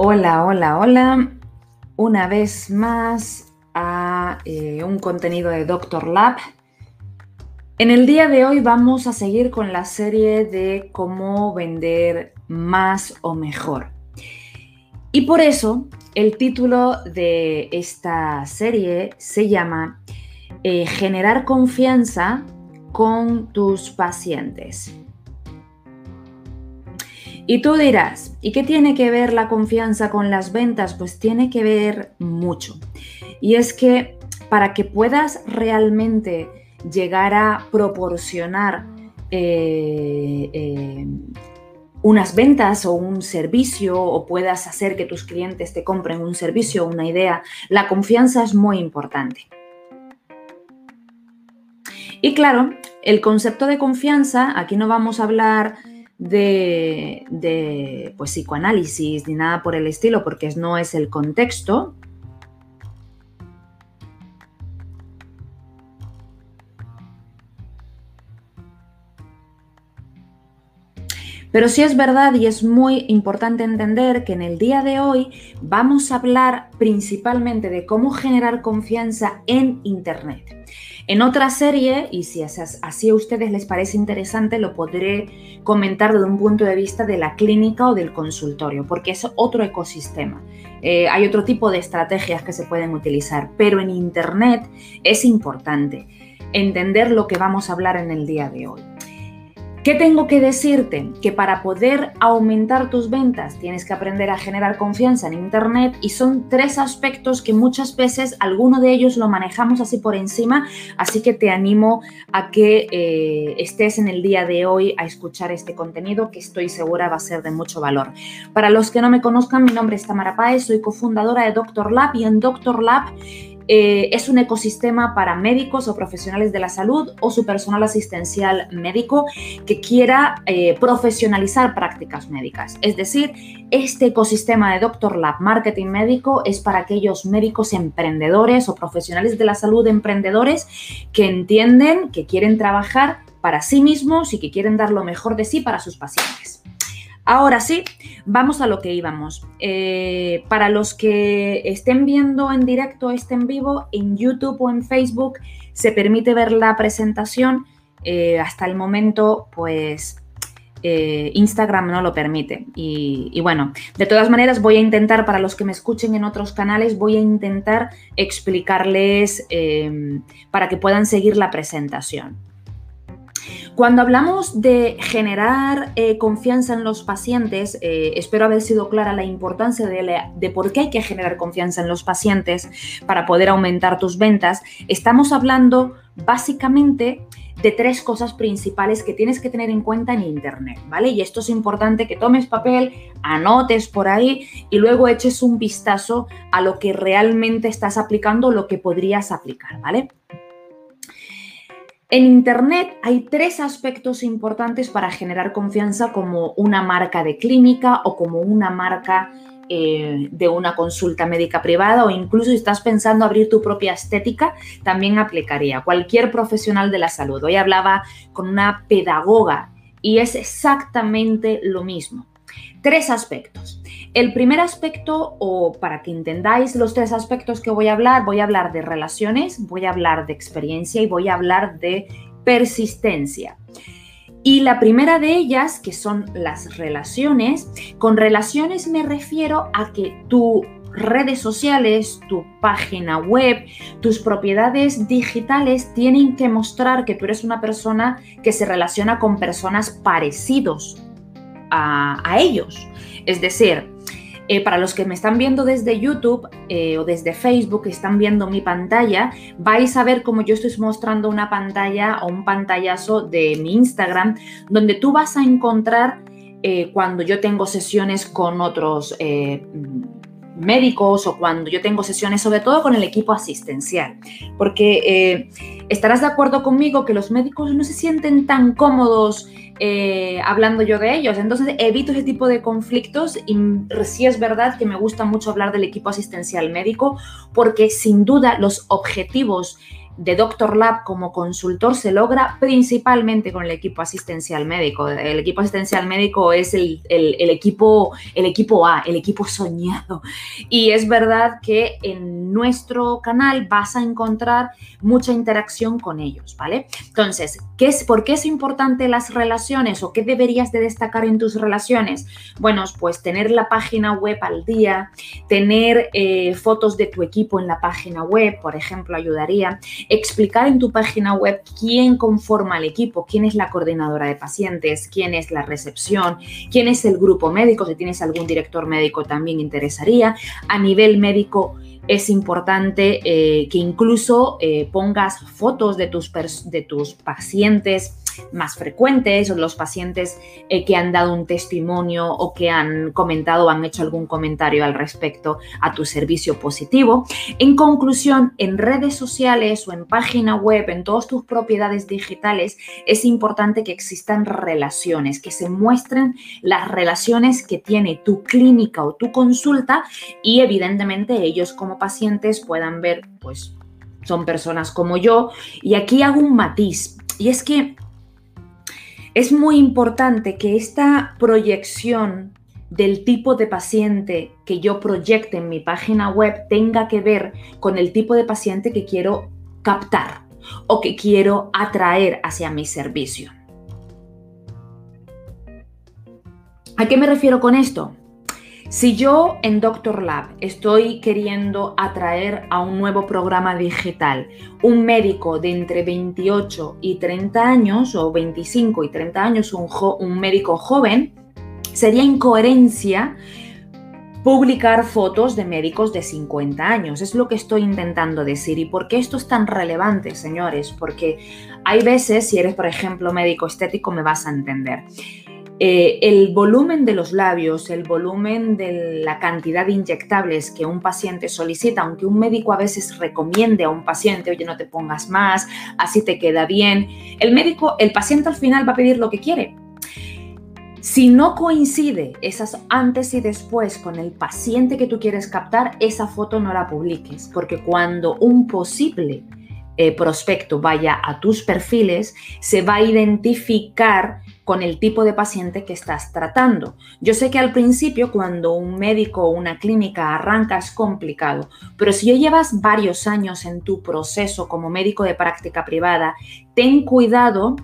Hola, hola, hola. Una vez más a eh, un contenido de Doctor Lab. En el día de hoy vamos a seguir con la serie de cómo vender más o mejor. Y por eso el título de esta serie se llama eh, Generar confianza con tus pacientes. Y tú dirás, ¿y qué tiene que ver la confianza con las ventas? Pues tiene que ver mucho. Y es que para que puedas realmente llegar a proporcionar eh, eh, unas ventas o un servicio o puedas hacer que tus clientes te compren un servicio o una idea, la confianza es muy importante. Y claro, el concepto de confianza, aquí no vamos a hablar de, pues, psicoanálisis ni nada por el estilo, porque no es el contexto. Pero sí es verdad y es muy importante entender que en el día de hoy vamos a hablar principalmente de cómo generar confianza en Internet. En otra serie, y si así a ustedes les parece interesante, lo podré comentar desde un punto de vista de la clínica o del consultorio, porque es otro ecosistema. Eh, hay otro tipo de estrategias que se pueden utilizar, pero en Internet es importante entender lo que vamos a hablar en el día de hoy. ¿Qué tengo que decirte? Que para poder aumentar tus ventas tienes que aprender a generar confianza en Internet y son tres aspectos que muchas veces alguno de ellos lo manejamos así por encima, así que te animo a que eh, estés en el día de hoy a escuchar este contenido que estoy segura va a ser de mucho valor. Para los que no me conozcan, mi nombre es Tamara Paez, soy cofundadora de Doctor Lab y en Doctor Lab eh, es un ecosistema para médicos o profesionales de la salud o su personal asistencial médico que quiera eh, profesionalizar prácticas médicas. Es decir, este ecosistema de Doctor Lab Marketing Médico es para aquellos médicos emprendedores o profesionales de la salud emprendedores que entienden que quieren trabajar para sí mismos y que quieren dar lo mejor de sí para sus pacientes. Ahora sí, vamos a lo que íbamos. Eh, para los que estén viendo en directo, este en vivo, en YouTube o en Facebook, se permite ver la presentación. Eh, hasta el momento, pues eh, Instagram no lo permite. Y, y, bueno, de todas maneras voy a intentar, para los que me escuchen en otros canales, voy a intentar explicarles para que puedan seguir la presentación. Cuando hablamos de generar eh, confianza en los pacientes, eh, espero haber sido clara la importancia de, por qué hay que generar confianza en los pacientes para poder aumentar tus ventas. Estamos hablando básicamente de tres cosas principales que tienes que tener en cuenta en Internet, ¿vale? Y esto es importante que tomes papel, anotes por ahí y luego eches un vistazo a lo que realmente estás aplicando, lo que podrías aplicar, ¿vale? En Internet hay tres aspectos importantes para generar confianza como una marca de clínica o como una marca eh, de una consulta médica privada o incluso si estás pensando abrir tu propia estética, también aplicaría. Cualquier profesional de la salud. Hoy hablaba con una pedagoga y es exactamente lo mismo. Tres aspectos. El primer aspecto, o para que entendáis los tres aspectos que voy a hablar, voy a hablar de relaciones, voy a hablar de experiencia y voy a hablar de persistencia. Y la primera de ellas, que son las relaciones, con relaciones me refiero a que tus redes sociales, tu página web, tus propiedades digitales tienen que mostrar que tú eres una persona que se relaciona con personas parecidos a, ellos. Es decir, eh, para los que me están viendo desde YouTube eh, o desde Facebook, están viendo mi pantalla, vais a ver cómo yo estoy mostrando una pantalla o un pantallazo de mi Instagram, donde tú vas a encontrar eh, cuando yo tengo sesiones con otros médicos o cuando yo tengo sesiones, sobre todo con el equipo asistencial, porque estarás de acuerdo conmigo que los médicos no se sienten tan cómodos eh, hablando yo de ellos. Entonces evito ese tipo de conflictos y sí es verdad que me gusta mucho hablar del equipo asistencial médico porque sin duda los objetivos de Doctor Lab como consultor se logra principalmente con el equipo asistencial médico. El equipo asistencial médico es el, equipo, el equipo A, el equipo soñado. Y es verdad que en nuestro canal vas a encontrar mucha interacción con ellos, ¿vale? Entonces, ¿qué es, ¿por qué es importante las relaciones o qué deberías de destacar en tus relaciones? Bueno, pues tener la página web al día, tener eh, fotos de tu equipo en la página web, por ejemplo, ayudaría explicar en tu página web quién conforma el equipo, quién es la coordinadora de pacientes, quién es la recepción, quién es el grupo médico, si tienes algún director médico también interesaría. A nivel médico es importante eh, que incluso eh, pongas fotos de tus, de tus pacientes más frecuentes o los pacientes eh, que han dado un testimonio o que han comentado o han hecho algún comentario al respecto a tu servicio positivo. En conclusión, en redes sociales o en página web, en todas tus propiedades digitales, es importante que existan relaciones, que se muestren las relaciones que tiene tu clínica o tu consulta y evidentemente ellos como pacientes puedan ver, pues son personas como yo. Y aquí hago un matiz. Y es que es muy importante que esta proyección del tipo de paciente que yo proyecte en mi página web tenga que ver con el tipo de paciente que quiero captar o que quiero atraer hacia mi servicio. ¿A qué me refiero con esto? Si yo en Doctor Lab estoy queriendo atraer a un nuevo programa digital un médico de entre 28 y 30 años o 25 y 30 años, un, médico joven, sería incoherencia publicar fotos de médicos de 50 años. Es lo que estoy intentando decir. ¿Y por qué esto es tan relevante, señores? Porque hay veces, si eres, por ejemplo, médico estético, me vas a entender. Eh, el volumen de los labios, el volumen de la cantidad de inyectables que un paciente solicita, aunque un médico a veces recomiende a un paciente, oye, no te pongas más, así te queda bien, el médico, el paciente al final va a pedir lo que quiere. Si no coincide esas antes y después con el paciente que tú quieres captar, esa foto no la publiques, porque cuando un posible eh, prospecto vaya a tus perfiles, se va a identificar con el tipo de paciente que estás tratando. Yo sé que al principio cuando un médico o una clínica arranca es complicado, pero si ya llevas varios años en tu proceso como médico de práctica privada, ten cuidado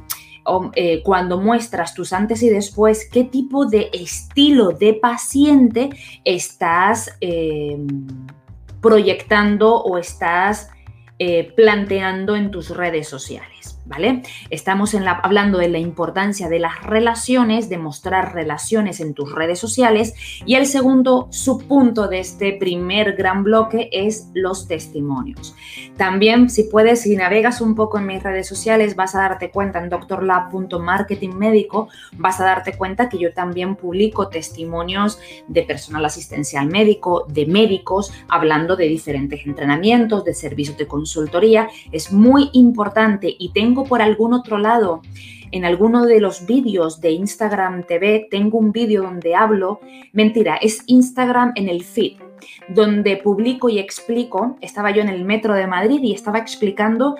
eh, cuando muestras tus antes y después, qué tipo de estilo de paciente estás eh, proyectando o estás eh, planteando en tus redes sociales. ¿Vale? Estamos hablando de la importancia de las relaciones, de mostrar relaciones en tus redes sociales y el segundo subpunto de este primer gran bloque es los testimonios. También, si puedes, si navegas un poco en mis redes sociales, vas a darte cuenta en doctorlab.marketingmédico, vas a darte cuenta que yo también publico testimonios de personal asistencial médico, de médicos, hablando de diferentes entrenamientos, de servicios de consultoría. Es muy importante y tengo por algún otro lado, en alguno de los vídeos de Instagram TV, tengo un vídeo donde hablo, mentira, es Instagram en el feed, donde publico y explico, estaba yo en el metro de Madrid y estaba explicando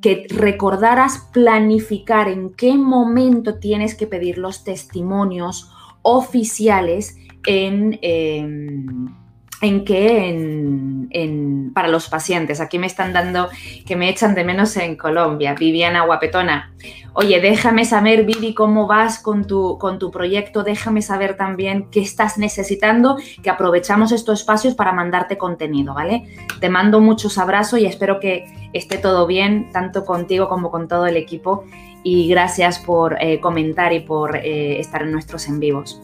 que recordaras planificar en qué momento tienes que pedir los testimonios oficiales en... Em, en que en, para los pacientes, aquí me están dando que me echan de menos en Colombia, Viviana Guapetona. Oye, déjame saber, Vivi, cómo vas con tu, con tu proyecto, déjame saber también qué estás necesitando, que aprovechamos estos espacios para mandarte contenido, ¿vale? Te mando muchos abrazos y espero que esté todo bien, tanto contigo como con todo el equipo. Y gracias por eh, comentar y por eh, estar en nuestros en vivos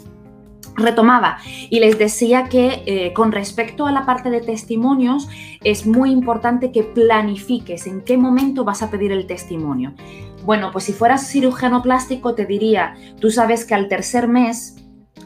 retomaba y les decía que eh, con respecto a la parte de testimonios es muy importante que planifiques en qué momento vas a pedir el testimonio. Bueno, pues si fueras cirujano plástico te diría, tú sabes que al tercer mes,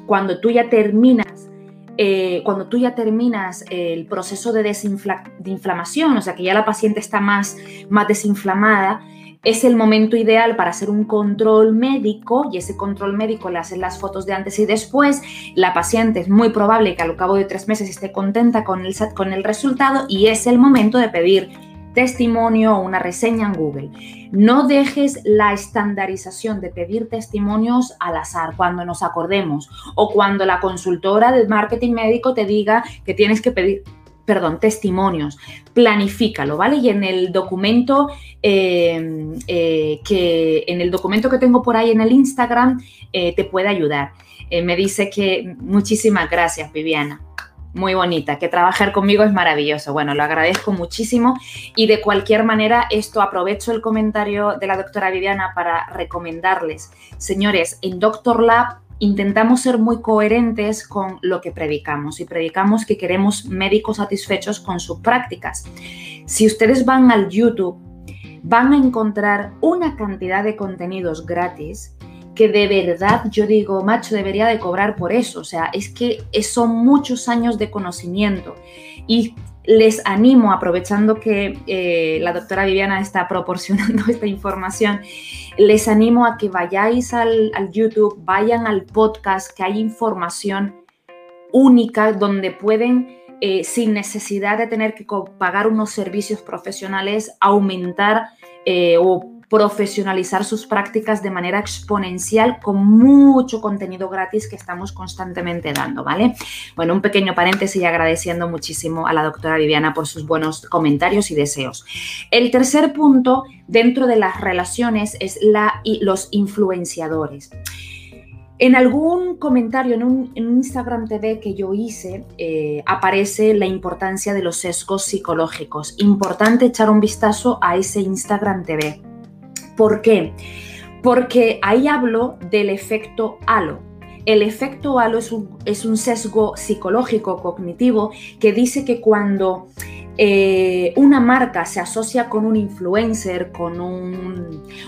cuando tú ya terminas, eh, cuando tú ya terminas el proceso de, de inflamación, o sea que ya la paciente está más, más desinflamada, es el momento ideal para hacer un control médico y ese control médico le hacen las fotos de antes y después. La paciente es muy probable que al cabo de tres meses esté contenta con el, con el resultado y es el momento de pedir testimonio o una reseña en Google. No dejes la estandarización de pedir testimonios al azar cuando nos acordemos o cuando la consultora de marketing médico te diga que tienes que pedir perdón, testimonios, planifícalo, ¿vale? Y en el documento em, eh, que en el documento que tengo por ahí en el Instagram eh, te puede ayudar. Eh, me dice que muchísimas gracias, Viviana muy bonita, que trabajar conmigo es maravilloso. Bueno, lo agradezco muchísimo y de cualquier manera esto aprovecho el comentario de la doctora Viviana para recomendarles. Señores, en Doctor Lab intentamos ser muy coherentes con lo que predicamos y predicamos que queremos médicos satisfechos con sus prácticas. Si ustedes van al YouTube, van a encontrar una cantidad de contenidos gratis que de verdad yo digo, macho, debería de cobrar por eso. O sea, es que son muchos años de conocimiento. Y les animo, aprovechando que eh, la doctora Viviana está proporcionando esta información, les animo a que vayáis al, YouTube, vayan al podcast, que hay información única donde pueden, eh, sin necesidad de tener que pagar unos servicios profesionales, aumentar eh, o profesionalizar sus prácticas de manera exponencial con mucho contenido gratis que estamos constantemente dando, ¿vale? Bueno, un pequeño paréntesis y agradeciendo muchísimo a la doctora Viviana por sus buenos comentarios y deseos. El tercer punto dentro de las relaciones es la, los influenciadores. En algún comentario en un, Instagram TV que yo hice eh, aparece la importancia de los sesgos psicológicos. Importante echar un vistazo a ese Instagram TV. ¿Por qué? Porque ahí hablo del efecto halo. El efecto halo es un, sesgo psicológico cognitivo que dice que cuando eh, una marca se asocia con un influencer, con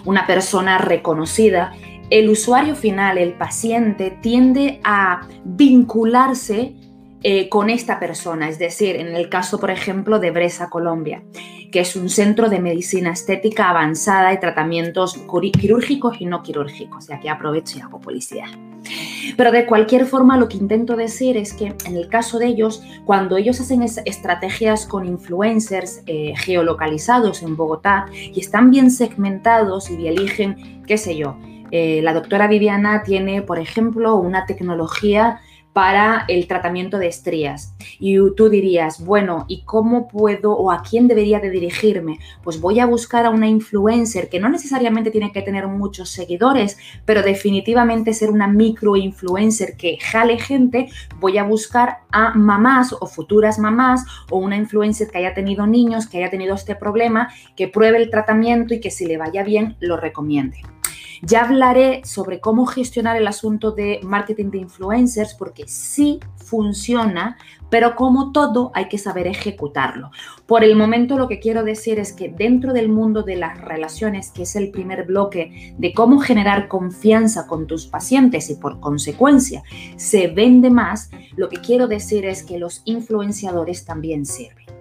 una persona reconocida, el usuario final, el paciente, tiende a vincularse eh, con esta persona, es decir, en el caso, por ejemplo, de Bresa, Colombia, que es un centro de medicina estética avanzada y tratamientos quirúrgicos y no quirúrgicos, y aquí aprovecho y hago publicidad. Pero de cualquier forma, lo que intento decir es que en el caso de ellos, cuando ellos hacen estrategias con influencers eh, geolocalizados en Bogotá y están bien segmentados y eligen, qué sé yo, eh, la doctora Viviana tiene, por ejemplo, una tecnología para el tratamiento de estrías. Y tú dirías, bueno, ¿y cómo puedo o a quién debería de dirigirme? Pues voy a buscar a una influencer que no necesariamente tiene que tener muchos seguidores, pero definitivamente ser una micro influencer que jale gente. Voy a buscar a mamás o futuras mamás o una influencer que haya tenido niños, que haya tenido este problema, que pruebe el tratamiento y que si le vaya bien lo recomiende. Ya hablaré sobre cómo gestionar el asunto de marketing de influencers porque sí funciona, pero como todo hay que saber ejecutarlo. Por el momento lo que quiero decir es que dentro del mundo de las relaciones, que es el primer bloque de cómo generar confianza con tus pacientes y por consecuencia se vende más, lo que quiero decir es que los influenciadores también sirven.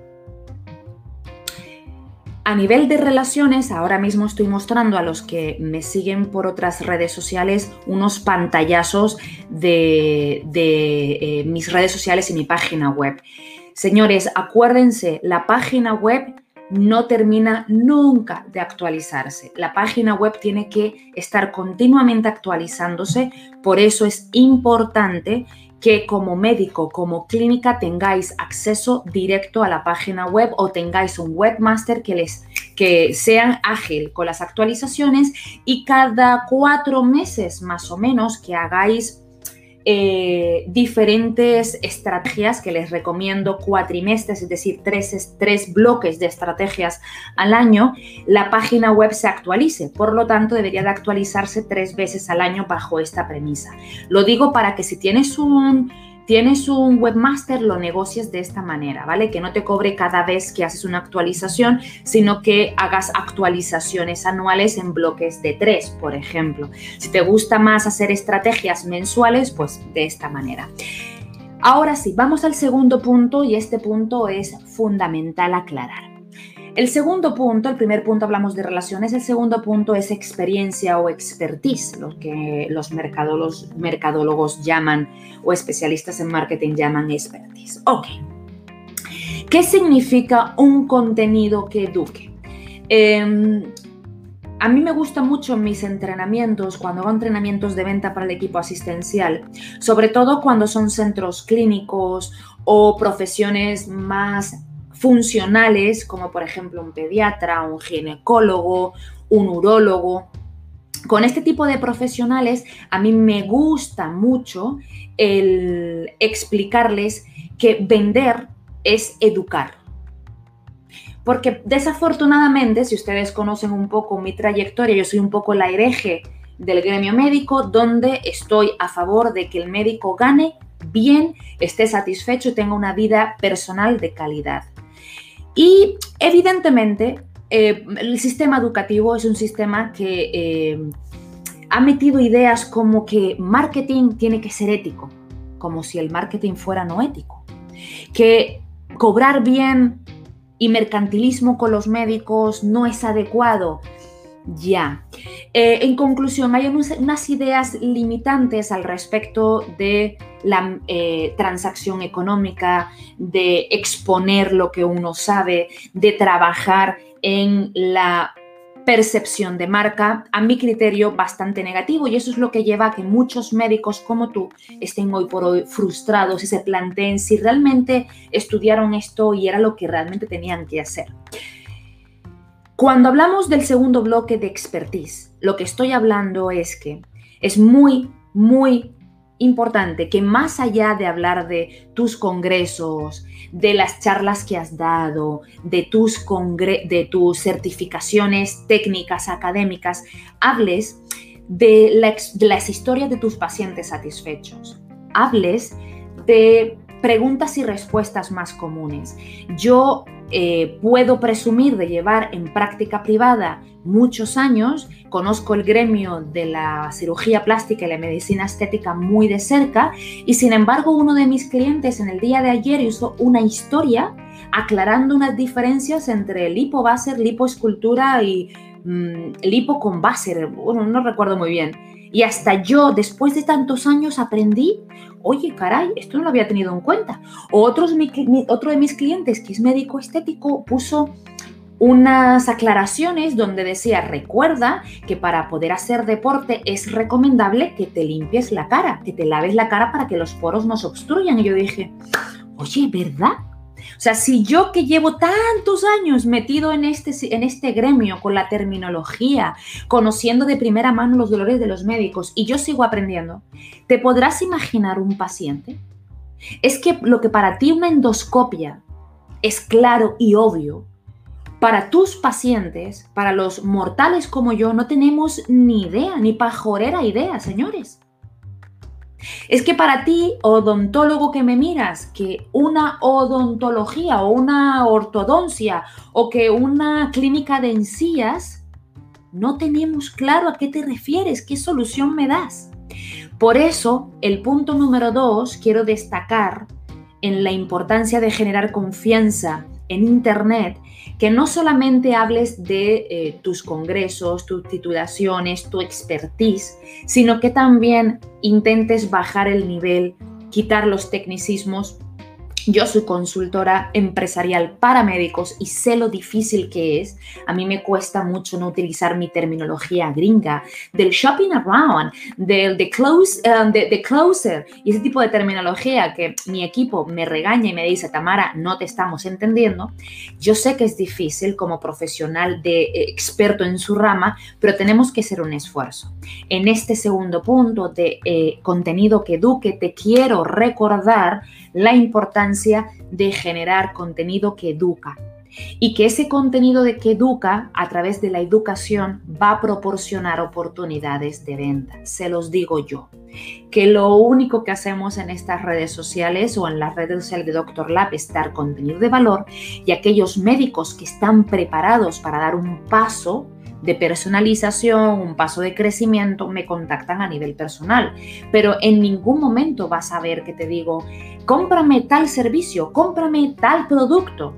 A nivel de relaciones, ahora mismo estoy mostrando a los que me siguen por otras redes sociales unos pantallazos de, eh, mis redes sociales y mi página web. Señores, acuérdense, la página web no termina nunca de actualizarse. La página web tiene que estar continuamente actualizándose, por eso es importante que como médico, como clínica tengáis acceso directo a la página web o tengáis un webmaster que les que sean ágil con las actualizaciones y cada cuatro meses más o menos que hagáis eh, diferentes estrategias que les recomiendo cuatrimestres, es decir, tres, tres bloques de estrategias al año, la página web se actualice. Por lo tanto, debería de actualizarse tres veces al año bajo esta premisa. Lo digo para que si tienes un tienes un webmaster, lo negocies de esta manera, ¿vale? Que no te cobre cada vez que haces una actualización, sino que hagas actualizaciones anuales en bloques de tres, por ejemplo. Si te gusta más hacer estrategias mensuales, pues de esta manera. Ahora sí, vamos al segundo punto y este punto es fundamental aclarar. El segundo punto, el primer punto hablamos de relaciones, el segundo punto es experiencia o expertise, lo que los mercadólogos, llaman o especialistas en marketing llaman expertise. Ok. ¿Qué significa un contenido que eduque? Em, a mí me gusta mucho mis entrenamientos, cuando hago entrenamientos de venta para el equipo asistencial, sobre todo cuando son centros clínicos o profesiones más funcionales, como por ejemplo un pediatra, un ginecólogo, un urólogo. Con este tipo de profesionales a mí me gusta mucho el explicarles que vender es educar. Porque desafortunadamente, si ustedes conocen un poco mi trayectoria, yo soy un poco la hereje del gremio médico, donde estoy a favor de que el médico gane bien, esté satisfecho y tenga una vida personal de calidad. Y evidentemente, eh, el sistema educativo es un sistema que eh, ha metido ideas como que marketing tiene que ser ético, como si el marketing fuera no ético, que cobrar bien y mercantilismo con los médicos no es adecuado. Ya. Eh, en conclusión, hay unas ideas limitantes al respecto de la eh, transacción económica, de exponer lo que uno sabe, de trabajar en la percepción de marca, a mi criterio, bastante negativo y eso es lo que lleva a que muchos médicos como tú estén hoy por hoy frustrados y se planteen si realmente estudiaron esto y era lo que realmente tenían que hacer. Cuando hablamos del segundo bloque de expertise, lo que estoy hablando es que es muy, muy importante que más allá de hablar de tus congresos, de las charlas que has dado, de tus, de tus certificaciones técnicas académicas, hables de las historias de tus pacientes satisfechos. Hables de preguntas y respuestas más comunes. Yo eh, puedo presumir de llevar en práctica privada muchos años, conozco el gremio de la cirugía plástica y la medicina estética muy de cerca y sin embargo uno de mis clientes en el día de ayer hizo una historia aclarando unas diferencias entre lipo lipoescultura y mm, lipo con base, bueno, no recuerdo muy bien. Y hasta yo, después de tantos años, aprendí, oye, caray, esto no lo había tenido en cuenta. otro de mis clientes, que es médico estético, puso unas aclaraciones donde decía, recuerda que para poder hacer deporte es recomendable que te limpies la cara, que te laves la cara para que los poros no se obstruyan. Y yo dije, oye, ¿verdad? O sea, si yo que llevo tantos años metido en este, en este gremio con la terminología, conociendo de primera mano los dolores de los médicos y yo sigo aprendiendo, ¿te podrás imaginar un paciente? Es que lo que para ti una endoscopia es claro y obvio, para tus pacientes, para los mortales como yo, no tenemos ni idea, ni pajorera idea, señores. Es que para ti, odontólogo que me miras, que una odontología o una ortodoncia o que una clínica de encías, no tenemos claro a qué te refieres, qué solución me das. Por eso, el punto número dos, quiero destacar en la importancia de generar confianza en Internet que no solamente hables de eh, tus congresos, tus titulaciones, tu expertise, sino que también intentes bajar el nivel, quitar los tecnicismos yo soy consultora empresarial para médicos y sé lo difícil que es. A mí me cuesta mucho no utilizar mi terminología gringa, del shopping around, del de close, um, de, closer y ese tipo de terminología que mi equipo me regaña y me dice, Tamara, no te estamos entendiendo. Yo sé que es difícil como profesional de eh, experto en su rama, pero tenemos que hacer un esfuerzo. En este segundo punto de eh, contenido que eduque, te quiero recordar la importancia de generar contenido que educa y que ese contenido de que educa a través de la educación va a proporcionar oportunidades de venta. Se los digo yo, que lo único que hacemos en estas redes sociales o en las redes sociales de Doctor Lab es dar contenido de valor y aquellos médicos que están preparados para dar un paso de personalización, un paso de crecimiento, me contactan a nivel personal. Pero en ningún momento vas a ver que te digo, cómprame tal servicio, cómprame tal producto.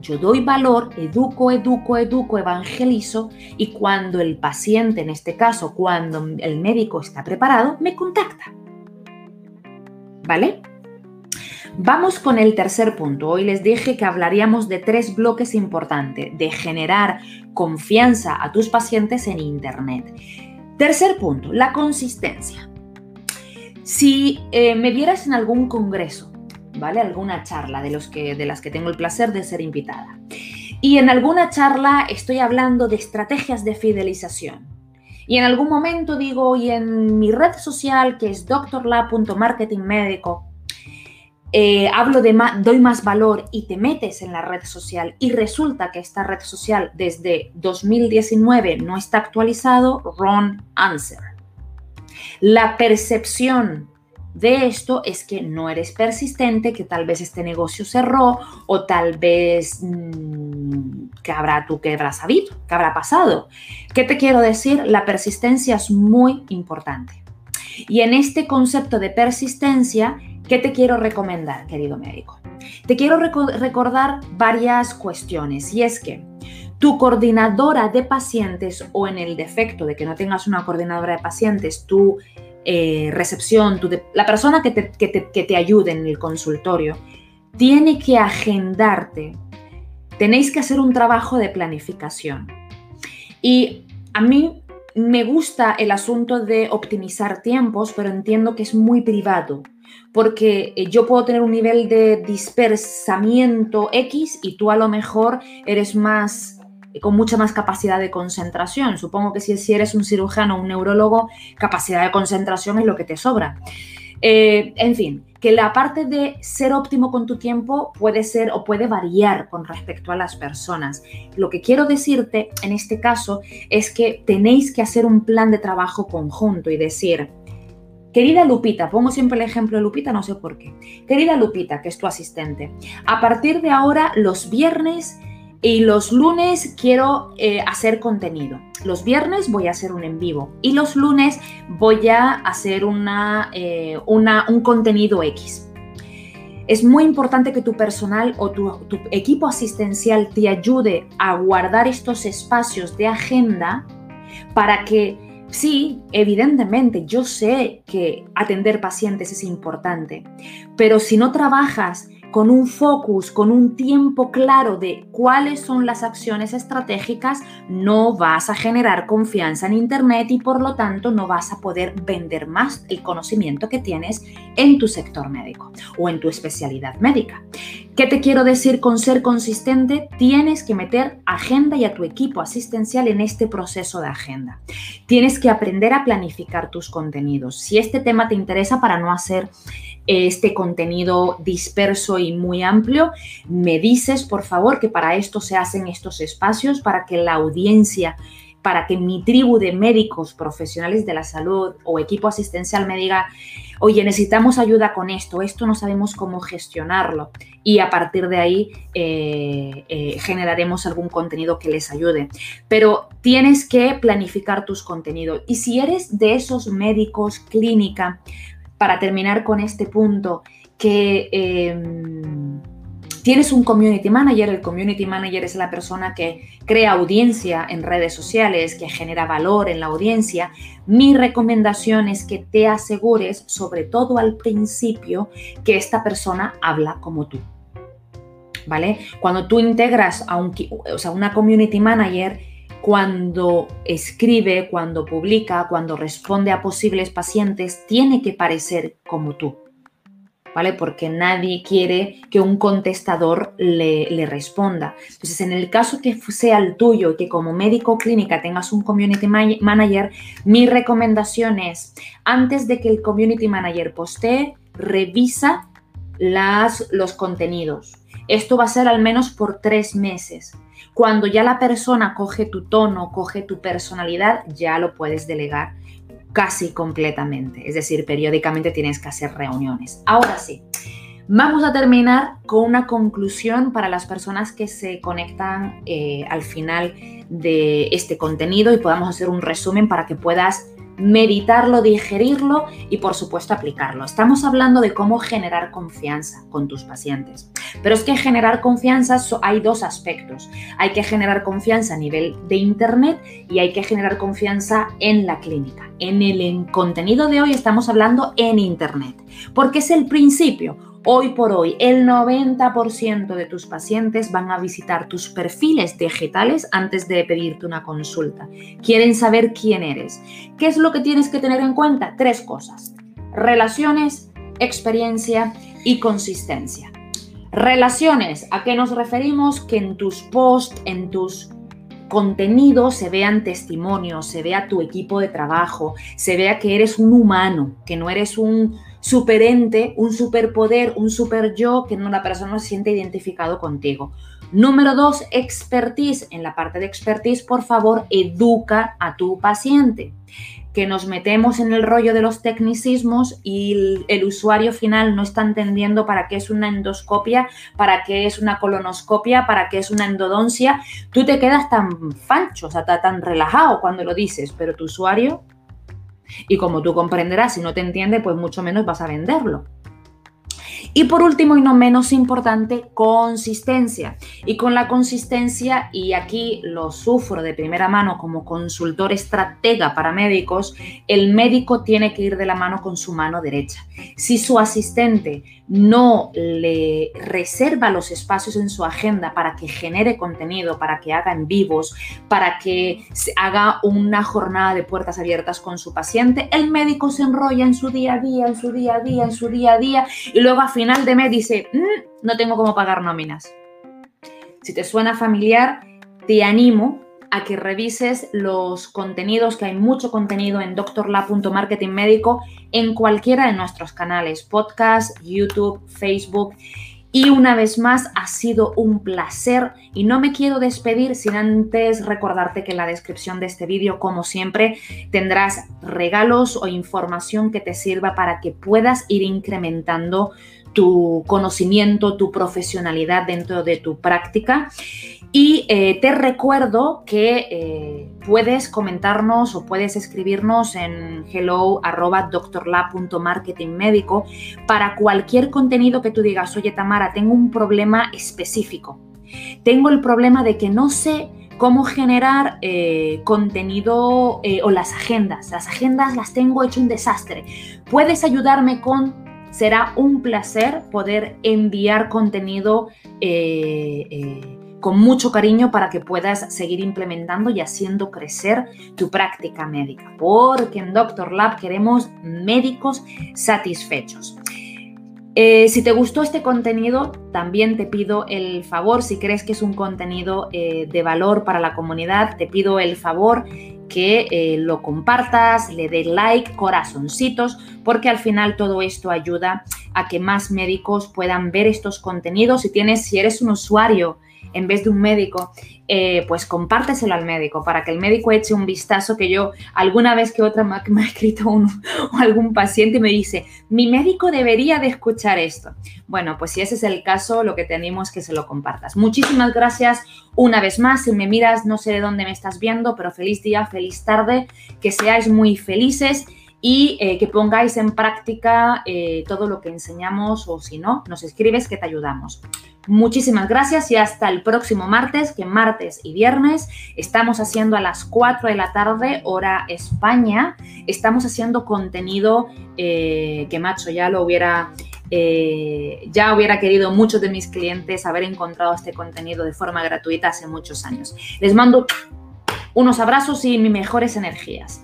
Yo doy valor, educo, educo, educo, evangelizo y cuando el paciente, en este caso, cuando el médico está preparado, me contacta. ¿Vale? Vamos con el tercer punto. Hoy les dije que hablaríamos de tres bloques importantes de generar confianza a tus pacientes en Internet. Tercer punto, la consistencia. Si eh, me vieras en algún congreso, ¿vale? Alguna charla de, los que, de las que tengo el placer de ser invitada. Y en alguna charla estoy hablando de estrategias de fidelización. Y en algún momento digo, y en mi red social, que es doctorla.marketingmédico, eh, hablo de doy más valor y te metes en la red social y resulta que esta red social desde 2019 no está actualizado, wrong answer. La percepción de esto es que no eres persistente, que tal vez este negocio cerró o tal vez mm, que habrá tú que habrás sabido, que habrá pasado. ¿Qué te quiero decir? La persistencia es muy importante. Y en este concepto de persistencia, ¿qué te quiero recomendar, querido médico? Te quiero recordar varias cuestiones y es que tu coordinadora de pacientes o en el defecto de que no tengas una coordinadora de pacientes, tu eh, recepción, la persona que te, que te ayude en el consultorio, tiene que agendarte. Tenéis que hacer un trabajo de planificación. Y a mí me gusta el asunto de optimizar tiempos, pero entiendo que es muy privado, porque eh, yo puedo tener un nivel de dispersamiento X y tú a lo mejor eres más con mucha más capacidad de concentración. Supongo que si, eres un cirujano o un neurólogo, capacidad de concentración es lo que te sobra. Eh, en fin, que la parte de ser óptimo con tu tiempo puede ser o puede variar con respecto a las personas. Lo que quiero decirte en este caso es que tenéis que hacer un plan de trabajo conjunto y decir, Querida Lupita, pongo siempre el ejemplo de Lupita, no sé por qué. Querida Lupita, que es tu asistente, a partir de ahora los viernes y los lunes quiero eh, hacer contenido. Los viernes voy a hacer un en vivo y los lunes voy a hacer una, eh, una, un contenido X. Es muy importante que tu personal o tu, tu equipo asistencial te ayude a guardar estos espacios de agenda para que Sí, evidentemente, yo sé que atender pacientes es importante, pero si no trabajas con un focus, con un tiempo claro de cuáles son las acciones estratégicas, no vas a generar confianza en Internet y por lo tanto no vas a poder vender más el conocimiento que tienes en tu sector médico o en tu especialidad médica. ¿Qué te quiero decir con ser consistente? Tienes que meter agenda y a tu equipo asistencial en este proceso de agenda. Tienes que aprender a planificar tus contenidos. Si este tema te interesa para no hacer este contenido disperso y muy amplio, me dices, por favor, que para esto se hacen estos espacios, para que la audiencia, para que mi tribu de médicos profesionales de la salud o equipo asistencial me diga, oye, necesitamos ayuda con esto, esto no sabemos cómo gestionarlo y a partir de ahí eh, eh, generaremos algún contenido que les ayude. Pero tienes que planificar tus contenidos y si eres de esos médicos clínica, para terminar con este punto, que em, tienes un community manager, el community manager es la persona que crea audiencia en redes sociales, que genera valor en la audiencia, mi recomendación es que te asegures, sobre todo al principio, que esta persona habla como tú. ¿Vale? Cuando tú integras a un, o sea, una community manager, cuando escribe, cuando publica, cuando responde a posibles pacientes, tiene que parecer como tú. ¿Vale? Porque nadie quiere que un contestador le, responda. Entonces, en el caso que sea el tuyo y que como médico clínica tengas un community manager, mi recomendación es, antes de que el community manager postee, revisa los contenidos. Esto va a ser al menos por tres meses. Cuando ya la persona coge tu tono, coge tu personalidad, ya lo puedes delegar casi completamente. Es decir, periódicamente tienes que hacer reuniones. Ahora sí, vamos a terminar con una conclusión para las personas que se conectan eh, al final de este contenido y podamos hacer un resumen para que puedas meditarlo, digerirlo y por supuesto aplicarlo. Estamos hablando de cómo generar confianza con tus pacientes. Pero es que generar confianza hay dos aspectos. Hay que generar confianza a nivel de Internet y hay que generar confianza en la clínica. En el contenido de hoy estamos hablando en Internet, porque es el principio. Hoy por hoy, el 90% de tus pacientes van a visitar tus perfiles digitales antes de pedirte una consulta. Quieren saber quién eres. ¿Qué es lo que tienes que tener en cuenta? Tres cosas. Relaciones, experiencia y consistencia. Relaciones, ¿a qué nos referimos? Que en tus posts, en tus contenidos se vean testimonios, se vea tu equipo de trabajo, se vea que eres un humano, que no eres un superente, un superpoder, un super yo, que no persona no se siente identificado contigo. Número dos, expertise. En la parte de expertise, por favor, educa a tu paciente que nos metemos en el rollo de los tecnicismos y el, usuario final no está entendiendo para qué es una endoscopia, para qué es una colonoscopia, para qué es una endodoncia, tú te quedas tan fancho, o sea, tan relajado cuando lo dices, pero tu usuario y como tú comprenderás, si no te entiende, pues mucho menos vas a venderlo. Y por último y no menos importante, consistencia. Y con la consistencia, y aquí lo sufro de primera mano como consultor estratega para médicos, el médico tiene que ir de la mano con su mano derecha. Si su asistente no le reserva los espacios en su agenda para que genere contenido, para que haga en vivos, para que haga una jornada de puertas abiertas con su paciente, el médico se enrolla en su día a día, en su día a día, en su día a día, y luego a final de mes dice, mm, no tengo cómo pagar nóminas. Si te suena familiar, te animo a que revises los contenidos, que hay mucho contenido en doctorla.marketing médico en cualquiera de nuestros canales, podcast, YouTube, Facebook. Y una vez más, ha sido un placer y no me quiero despedir sin antes recordarte que en la descripción de este vídeo, como siempre, tendrás regalos o información que te sirva para que puedas ir incrementando tu conocimiento, tu profesionalidad dentro de tu práctica. Y eh, te recuerdo que eh, puedes comentarnos o puedes escribirnos en hello médico para cualquier contenido que tú digas, oye Tamara, tengo un problema específico. Tengo el problema de que no sé cómo generar eh, contenido o las agendas. Las agendas las tengo hecho un desastre. ¿Puedes ayudarme con será un placer poder enviar contenido eh, eh, con mucho cariño para que puedas seguir implementando y haciendo crecer tu práctica médica, porque en Doctor Lab queremos médicos satisfechos. Eh, si te gustó este contenido, también te pido el favor, si crees que es un contenido de valor para la comunidad, te pido el favor que eh, lo compartas, le dé like, corazoncitos, porque al final todo esto ayuda a que más médicos puedan ver estos contenidos. Si tienes, si eres un usuario en vez de un médico, eh, pues compárteselo al médico para que el médico eche un vistazo que yo alguna vez que otra me, ha escrito un, algún paciente y me dice, mi médico debería de escuchar esto. Bueno, pues si ese es el caso, lo que te animo es que se lo compartas. Muchísimas gracias una vez más. Si me miras, no sé de dónde me estás viendo, pero feliz día, feliz tarde, que seáis muy felices y eh, que pongáis en práctica eh, todo lo que enseñamos o si no, nos escribes que te ayudamos. Muchísimas gracias y hasta el próximo martes, que martes y viernes estamos haciendo a las 4 de la tarde, hora España, estamos haciendo contenido eh, que macho ya lo hubiera... ya hubiera querido muchos de mis clientes haber encontrado este contenido de forma gratuita hace muchos años. Les mando unos abrazos y mis mejores energías.